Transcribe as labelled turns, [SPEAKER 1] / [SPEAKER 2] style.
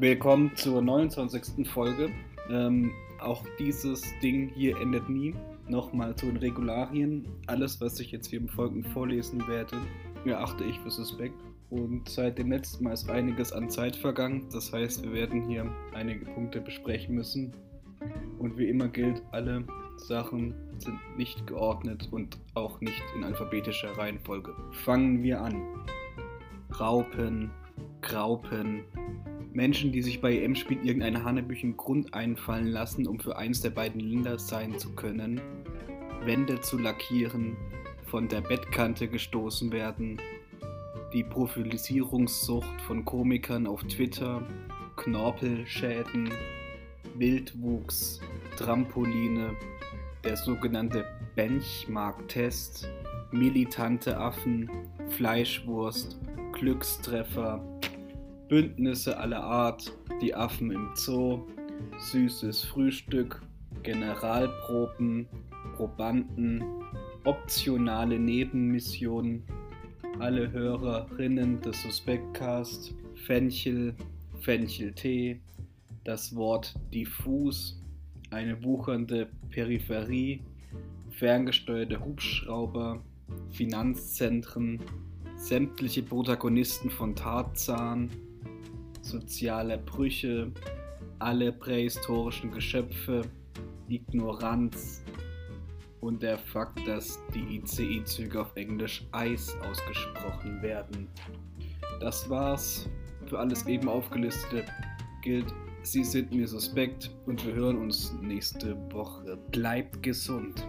[SPEAKER 1] Willkommen zur 29. Folge. Ähm, auch dieses Ding hier endet nie. Nochmal zu den Regularien. Alles, was ich jetzt hier im Folgenden vorlesen werde, erachte ich für suspekt. Und seit dem letzten Mal ist einiges an Zeit vergangen. Das heißt, wir werden hier einige Punkte besprechen müssen. Und wie immer gilt, alle Sachen sind nicht geordnet und auch nicht in alphabetischer Reihenfolge. Fangen wir an. Raupen, Graupen, Menschen, die sich bei EM-Spielen irgendeinen Hanebüchen Grund einfallen lassen, um für eins der beiden Länder sein zu können, Wände zu lackieren, von der Bettkante gestoßen werden, die Profilisierungssucht von Komikern auf Twitter, Knorpelschäden, Wildwuchs, Trampoline, der sogenannte Benchmark-Test, militante Affen, Fleischwurst, Glückstreffer, Bündnisse aller Art, die Affen im Zoo, süßes Frühstück, Generalproben, Probanden, optionale Nebenmissionen, alle Hörerinnen des Suspektcast, Fenchel, Fencheltee, das Wort diffus, eine wuchernde Peripherie, ferngesteuerte Hubschrauber, Finanzzentren, sämtliche Protagonisten von Tarzan, soziale Brüche, alle prähistorischen Geschöpfe, Ignoranz und der Fakt, dass die ICE-Züge auf Englisch Eis ausgesprochen werden. Das war's. Für alles eben aufgelistete gilt, Sie sind mir suspekt und wir hören uns nächste Woche. Bleibt gesund.